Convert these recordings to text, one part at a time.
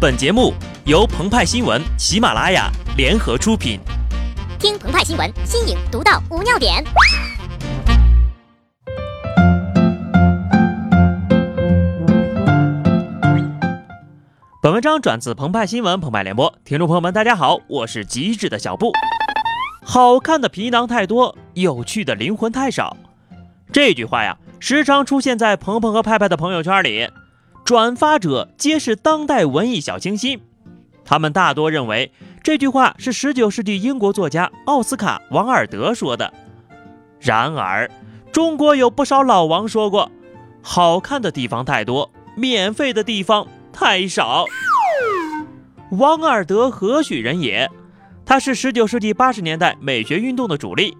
本节目由澎湃新闻、喜马拉雅联合出品。听澎湃新闻，新颖独到，无尿点。本文章转自澎湃新闻、澎湃联播，听众朋友们，大家好，我是机智的小布。好看的皮囊太多，有趣的灵魂太少。这句话呀，时常出现在鹏鹏和派派的朋友圈里。转发者皆是当代文艺小清新，他们大多认为这句话是19世纪英国作家奥斯卡·王尔德说的。然而，中国有不少老王说过：“好看的地方太多，免费的地方太少。”王尔德何许人也？他是19世纪80年代美学运动的主力。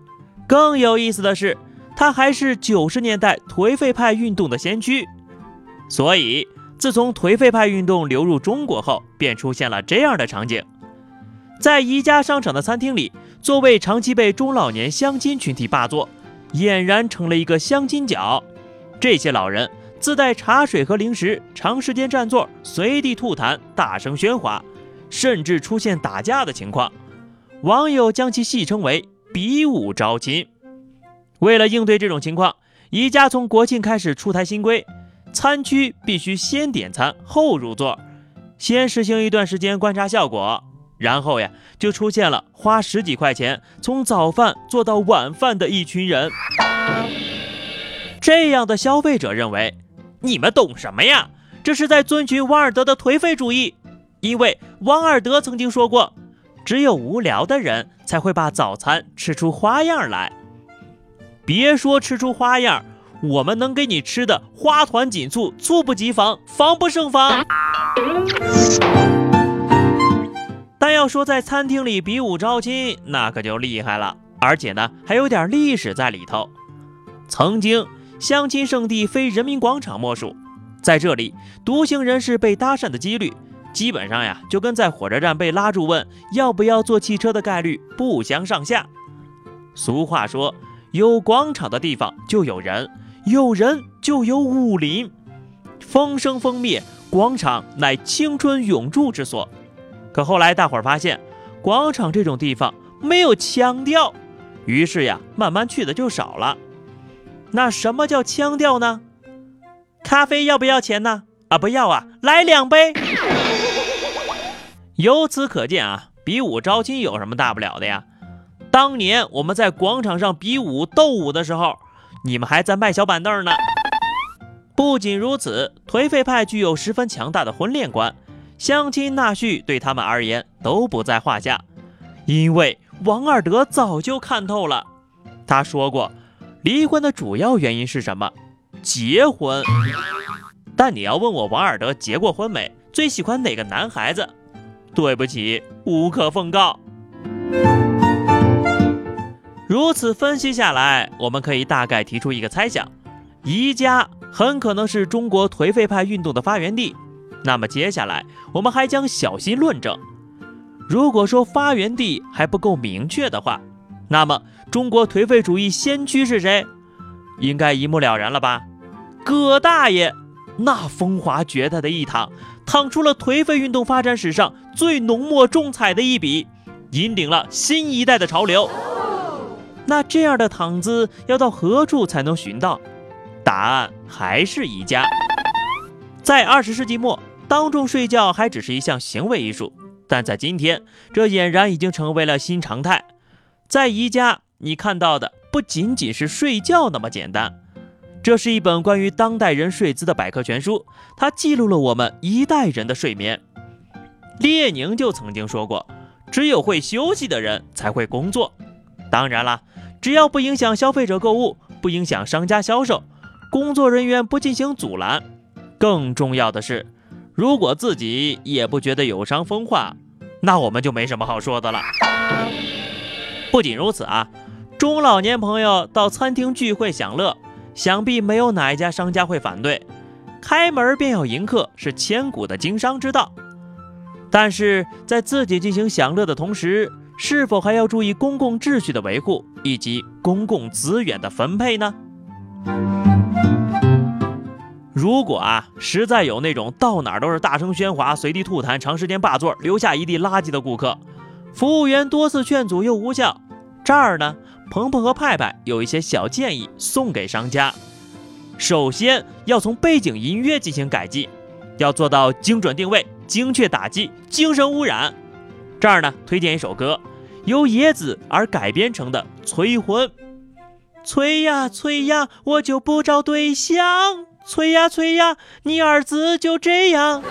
更有意思的是，他还是90年代颓废派运动的先驱。所以。自从颓废派运动流入中国后，便出现了这样的场景：在宜家商场的餐厅里，座位长期被中老年相亲群体霸座，俨然成了一个相亲角。这些老人自带茶水和零食，长时间占座，随地吐痰，大声喧哗，甚至出现打架的情况。网友将其戏称为“比武招亲”。为了应对这种情况，宜家从国庆开始出台新规。餐区必须先点餐后入座，先实行一段时间观察效果，然后呀，就出现了花十几块钱从早饭做到晚饭的一群人。这样的消费者认为，你们懂什么呀？这是在遵循王尔德的颓废主义，因为王尔德曾经说过，只有无聊的人才会把早餐吃出花样来。别说吃出花样。我们能给你吃的花团锦簇，猝不及防，防不胜防。但要说在餐厅里比武招亲，那可就厉害了，而且呢还有点历史在里头。曾经相亲圣地非人民广场莫属，在这里独行人士被搭讪的几率，基本上呀就跟在火车站被拉住问要不要坐汽车的概率不相上下。俗话说，有广场的地方就有人。有人就有武林，风生风灭，广场乃青春永驻之所。可后来大伙儿发现，广场这种地方没有腔调，于是呀，慢慢去的就少了。那什么叫腔调呢？咖啡要不要钱呢？啊，不要啊，来两杯。由此可见啊，比武招亲有什么大不了的呀？当年我们在广场上比武斗武的时候。你们还在卖小板凳呢。不仅如此，颓废派具有十分强大的婚恋观，相亲纳婿对他们而言都不在话下。因为王二德早就看透了，他说过，离婚的主要原因是什么？结婚。但你要问我王二德结过婚没？最喜欢哪个男孩子？对不起，无可奉告。如此分析下来，我们可以大概提出一个猜想：宜家很可能是中国颓废派运动的发源地。那么接下来，我们还将小心论证。如果说发源地还不够明确的话，那么中国颓废主义先驱是谁？应该一目了然了吧？葛大爷，那风华绝代的一淌，淌出了颓废运动发展史上最浓墨重彩的一笔，引领了新一代的潮流。那这样的躺姿要到何处才能寻到？答案还是宜家。在二十世纪末，当众睡觉还只是一项行为艺术，但在今天，这俨然已经成为了新常态。在宜家，你看到的不仅仅是睡觉那么简单。这是一本关于当代人睡姿的百科全书，它记录了我们一代人的睡眠。列宁就曾经说过：“只有会休息的人才会工作。”当然了。只要不影响消费者购物，不影响商家销售，工作人员不进行阻拦，更重要的是，如果自己也不觉得有伤风化，那我们就没什么好说的了。不仅如此啊，中老年朋友到餐厅聚会享乐，想必没有哪一家商家会反对，开门便要迎客是千古的经商之道。但是在自己进行享乐的同时，是否还要注意公共秩序的维护以及公共资源的分配呢？如果啊，实在有那种到哪儿都是大声喧哗、随地吐痰、长时间霸座、留下一地垃圾的顾客，服务员多次劝阻又无效，这儿呢，鹏鹏和派派有一些小建议送给商家。首先要从背景音乐进行改进，要做到精准定位、精确打击、精神污染。这儿呢，推荐一首歌，由野子而改编成的《催婚》。催呀催呀，我就不找对象。催呀催呀，你儿子就这样。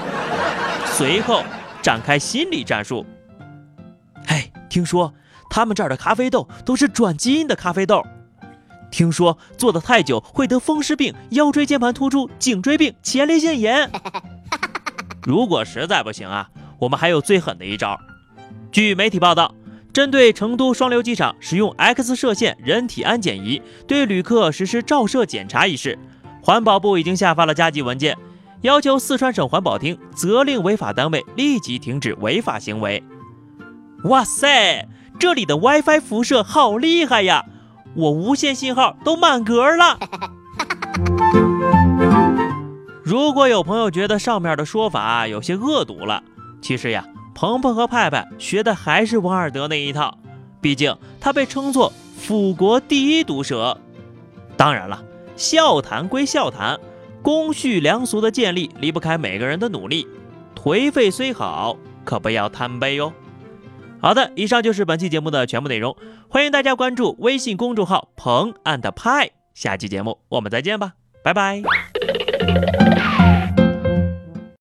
随后展开心理战术。嘿，听说他们这儿的咖啡豆都是转基因的咖啡豆。听说坐得太久会得风湿病、腰椎间盘突出、颈椎病、前列腺炎。如果实在不行啊，我们还有最狠的一招。据媒体报道，针对成都双流机场使用 X 射线人体安检仪对旅客实施照射检查一事，环保部已经下发了加急文件，要求四川省环保厅责令违法单位立即停止违法行为。哇塞，这里的 WiFi 辐射好厉害呀！我无线信号都满格了。如果有朋友觉得上面的说法有些恶毒了，其实呀。鹏鹏和派派学的还是王尔德那一套，毕竟他被称作辅国第一毒舌。当然了，笑谈归笑谈，公序良俗的建立离不开每个人的努力。颓废虽好，可不要贪杯哟。好的，以上就是本期节目的全部内容，欢迎大家关注微信公众号“鹏 and 派”。下期节目我们再见吧，拜拜。